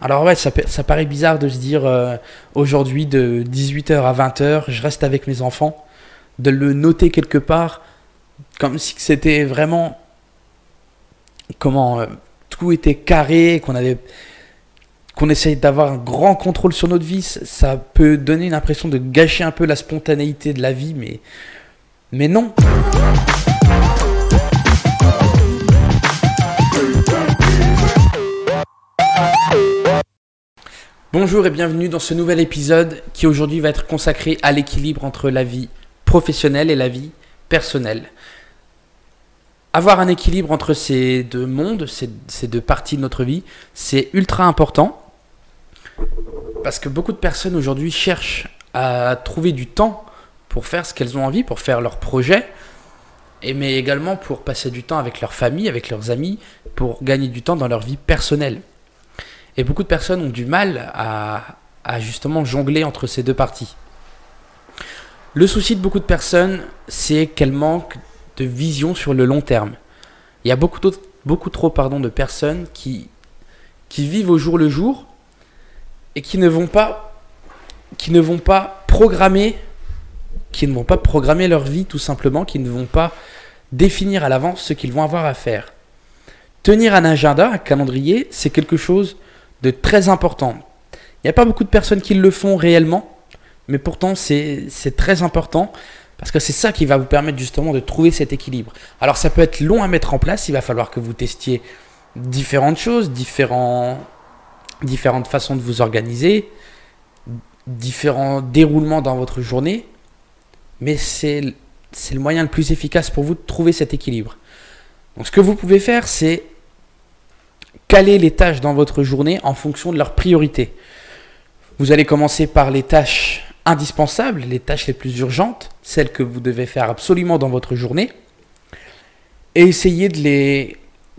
Alors ouais, ça, pa- ça paraît bizarre de se dire euh, aujourd'hui de 18h à 20h, je reste avec mes enfants, de le noter quelque part comme si c'était vraiment comment euh, tout était carré, qu'on avait qu'on essaye d'avoir un grand contrôle sur notre vie, ça- peut donner une impression de gâcher un peu la spontanéité de la vie, mais mais non. Bonjour et bienvenue dans ce nouvel épisode qui aujourd'hui va être consacré à l'équilibre entre la vie professionnelle et la vie personnelle. Avoir un équilibre entre ces deux mondes, ces, ces deux parties de notre vie, c'est ultra important parce que beaucoup de personnes aujourd'hui cherchent à trouver du temps pour faire ce qu'elles ont envie, pour faire leurs projets, et mais également pour passer du temps avec leur famille, avec leurs amis, pour gagner du temps dans leur vie personnelle. Et beaucoup de personnes ont du mal à, justement jongler entre ces deux parties. Le souci de beaucoup de personnes, c'est qu'elles manquent de vision sur le long terme. Il y a beaucoup, trop de personnes qui, qui vivent au jour le jour et qui ne vont pas, qui ne vont pas programmer, qui ne vont pas programmer leur vie tout simplement, qui ne vont pas définir à l'avance ce qu'ils vont avoir à faire. Tenir un agenda, un calendrier, c'est quelque chose de très important. Il n'y a pas beaucoup de personnes qui le font réellement, mais pourtant c'est très important parce que c'est ça qui va vous permettre justement de trouver cet équilibre. Alors ça peut être long à mettre en place, il va falloir que vous testiez différentes choses, différents, différentes façons de vous organiser, différents déroulements dans votre journée, mais c'est le moyen le plus efficace pour vous de trouver cet équilibre. Donc ce que vous pouvez faire, c'est caler les tâches dans votre journée en fonction de leur priorité. Vous allez commencer par les tâches indispensables, les tâches les plus urgentes, celles que vous devez faire absolument dans votre journée, et essayer de les,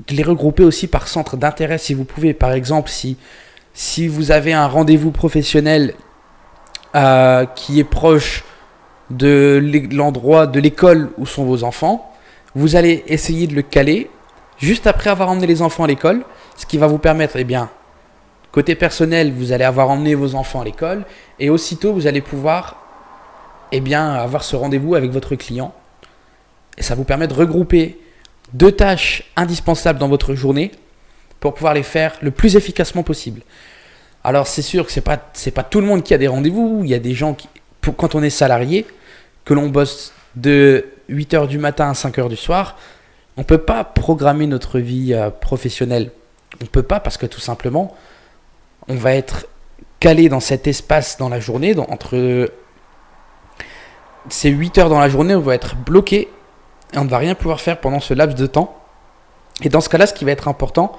de les regrouper aussi par centre d'intérêt si vous pouvez. Par exemple, si, si vous avez un rendez-vous professionnel euh, qui est proche de l'endroit de l'école où sont vos enfants, vous allez essayer de le caler juste après avoir emmené les enfants à l'école, ce qui va vous permettre, eh bien, côté personnel, vous allez avoir emmené vos enfants à l'école, et aussitôt vous allez pouvoir, eh bien, avoir ce rendez-vous avec votre client, et ça vous permet de regrouper deux tâches indispensables dans votre journée pour pouvoir les faire le plus efficacement possible. Alors c'est sûr que c'est pas pas tout le monde qui a des rendez-vous, il y a des gens qui quand on est salarié que l'on bosse de 8h du matin à 5h du soir, on ne peut pas programmer notre vie euh, professionnelle. On ne peut pas parce que tout simplement, on va être calé dans cet espace dans la journée, entre ces 8 heures dans la journée, on va être bloqué et on ne va rien pouvoir faire pendant ce laps de temps. Et dans ce cas-là, ce qui va être important,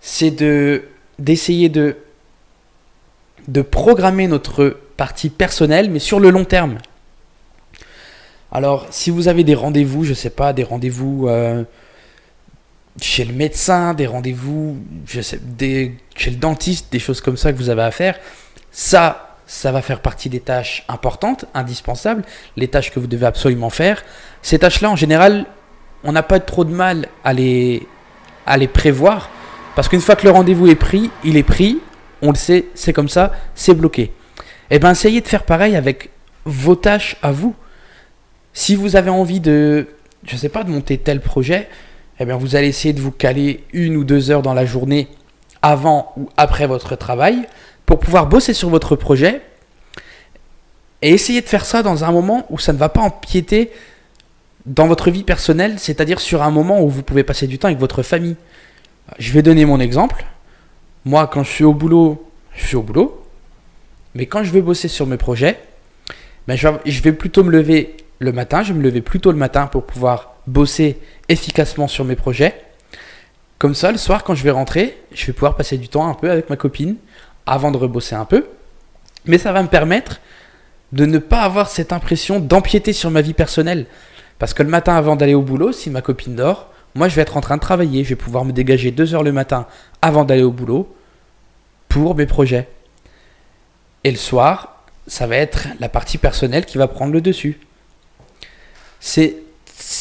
c'est de d'essayer de de programmer notre partie personnelle, mais sur le long terme. Alors, si vous avez des rendez-vous, je sais pas, des rendez-vous euh, chez le médecin, des rendez-vous chez le dentiste, des choses comme ça que vous avez à faire, ça, ça va faire partie des tâches importantes, indispensables, les tâches que vous devez absolument faire. Ces tâches-là, en général, on n'a pas trop de mal à les, à les prévoir, parce qu'une fois que le rendez-vous est pris, il est pris, on le sait, c'est comme ça, c'est bloqué. Eh bien, essayez de faire pareil avec vos tâches à vous. Si vous avez envie de, je sais pas, de monter tel projet, eh vous allez essayer de vous caler une ou deux heures dans la journée avant ou après votre travail pour pouvoir bosser sur votre projet et essayer de faire ça dans un moment où ça ne va pas empiéter dans votre vie personnelle, c'est-à-dire sur un moment où vous pouvez passer du temps avec votre famille. Je vais donner mon exemple. Moi, quand je suis au boulot, je suis au boulot. Mais quand je veux bosser sur mes projets, ben je, vais, je vais plutôt me lever le matin. Je vais me lever plus tôt le matin pour pouvoir bosser efficacement sur mes projets. Comme ça, le soir, quand je vais rentrer, je vais pouvoir passer du temps un peu avec ma copine avant de rebosser un peu. Mais ça va me permettre de ne pas avoir cette impression d'empiéter sur ma vie personnelle. Parce que le matin, avant d'aller au boulot, si ma copine dort, moi, je vais être en train de travailler. Je vais pouvoir me dégager deux heures le matin avant d'aller au boulot pour mes projets. Et le soir, ça va être la partie personnelle qui va prendre le dessus. C'est,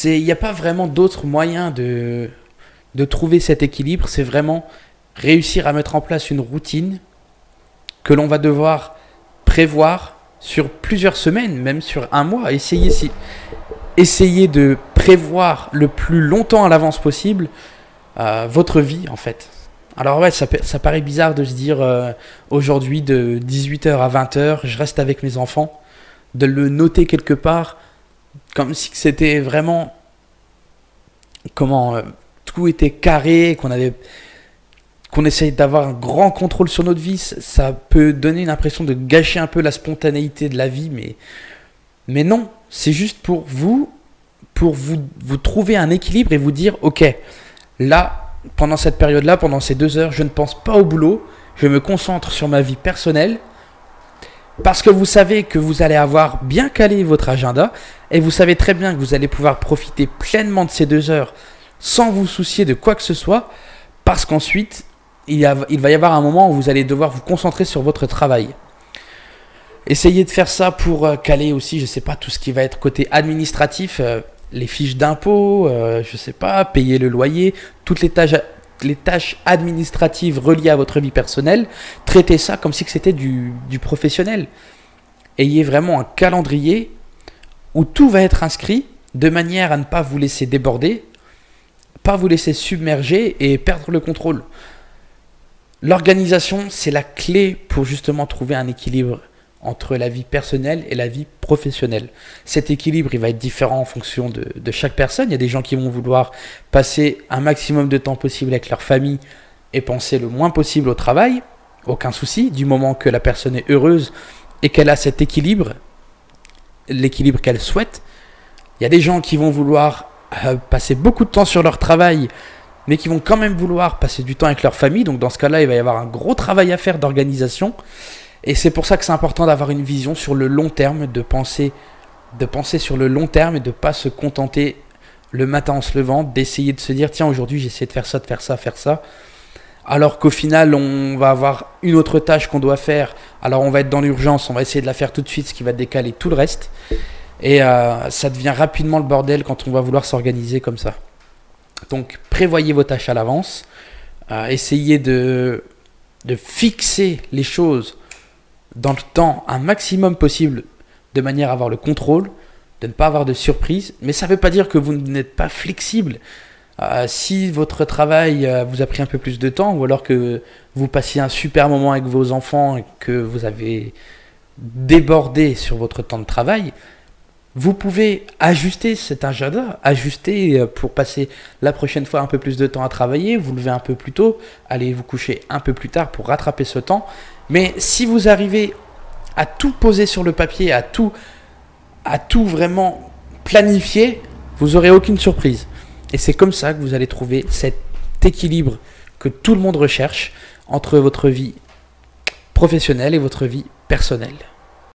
il n'y a pas vraiment d'autre moyen de, de trouver cet équilibre. C'est vraiment réussir à mettre en place une routine que l'on va devoir prévoir sur plusieurs semaines, même sur un mois. Essayez, si, de prévoir le plus longtemps à l'avance possible euh, votre vie, en fait. Alors ouais, ça, ça paraît bizarre de se dire euh, aujourd'hui de 18h à 20h, je reste avec mes enfants, de le noter quelque part, comme si c'était vraiment comment euh, tout était carré, qu'on avait qu'on essaye d'avoir un grand contrôle sur notre vie, ça peut donner une impression de gâcher un peu la spontanéité de la vie, mais, mais non, c'est juste pour vous, pour vous, vous trouver un équilibre et vous dire, ok, là, pendant cette période-là, pendant ces deux heures, je ne pense pas au boulot, je me concentre sur ma vie personnelle, parce que vous savez que vous allez avoir bien calé votre agenda, et vous savez très bien que vous allez pouvoir profiter pleinement de ces deux heures sans vous soucier de quoi que ce soit, parce qu'ensuite, il, va y avoir un moment où vous allez devoir vous concentrer sur votre travail. Essayez de faire ça pour euh, caler aussi, je ne sais pas, tout ce qui va être côté administratif, euh, les fiches d'impôts, euh, je ne sais pas, payer le loyer, toutes les tâches, les tâches administratives reliées à votre vie personnelle, traitez ça comme si c'était du, professionnel. Ayez vraiment un calendrier où tout va être inscrit de manière à ne pas vous laisser déborder, pas vous laisser submerger et perdre le contrôle. L'organisation, c'est la clé pour justement trouver un équilibre entre la vie personnelle et la vie professionnelle. Cet équilibre, il va être différent en fonction de, chaque personne. Il y a des gens qui vont vouloir passer un maximum de temps possible avec leur famille et penser le moins possible au travail. Aucun souci, du moment que la personne est heureuse et qu'elle a cet équilibre, l'équilibre qu'elle souhaite. Il y a des gens qui vont vouloir euh, passer beaucoup de temps sur leur travail mais qui vont quand même vouloir passer du temps avec leur famille. Donc dans ce cas-là, il va y avoir un gros travail à faire d'organisation. Et c'est pour ça que c'est important d'avoir une vision sur le long terme, de penser, de penser sur le long terme et de ne pas se contenter le matin en se levant, d'essayer de se dire tiens aujourd'hui j'essaie de faire ça, de faire ça, faire ça. Alors qu'au final on va avoir une autre tâche qu'on doit faire. Alors on va être dans l'urgence, on va essayer de la faire tout de suite, ce qui va décaler tout le reste. Et euh, ça devient rapidement le bordel quand on va vouloir s'organiser comme ça. Donc prévoyez vos tâches à l'avance, euh, essayez de, de fixer les choses dans le temps un maximum possible de manière à avoir le contrôle, de ne pas avoir de surprise. Mais ça ne veut pas dire que vous n'êtes pas flexible. Euh, si votre travail euh, vous a pris un peu plus de temps, ou alors que vous passiez un super moment avec vos enfants et que vous avez débordé sur votre temps de travail, vous pouvez ajuster cet agenda, ajuster euh, pour passer la prochaine fois un peu plus de temps à travailler, vous levez un peu plus tôt, allez vous coucher un peu plus tard pour rattraper ce temps. Mais si vous arrivez à tout poser sur le papier, à tout, à tout vraiment planifier, vous n'aurez aucune surprise. Et c'est comme ça que vous allez trouver cet équilibre que tout le monde recherche entre votre vie professionnelle et votre vie personnelle.